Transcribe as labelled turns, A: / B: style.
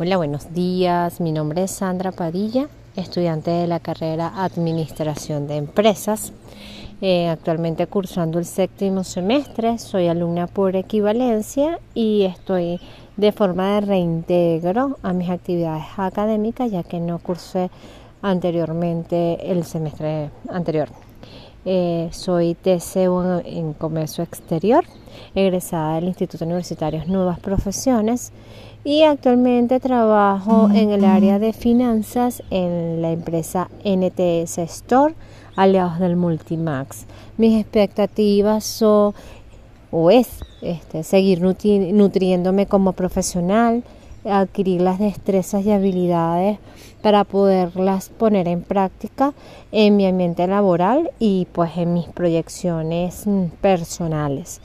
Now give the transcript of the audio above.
A: Hola, buenos días. Mi nombre es Sandra Padilla, estudiante de la carrera Administración de Empresas. Eh, actualmente cursando el séptimo semestre, soy alumna por equivalencia y estoy de forma de reintegro a mis actividades académicas ya que no cursé anteriormente el semestre anterior. Eh, soy TCU en Comercio Exterior, egresada del Instituto Universitario Nuevas Profesiones y actualmente trabajo en el área de finanzas en la empresa NTS Store, aliados del Multimax. Mis expectativas son o es este, seguir nutriéndome como profesional, adquirir las destrezas y habilidades para poderlas poner en práctica en mi ambiente laboral y pues en mis proyecciones mm, personales.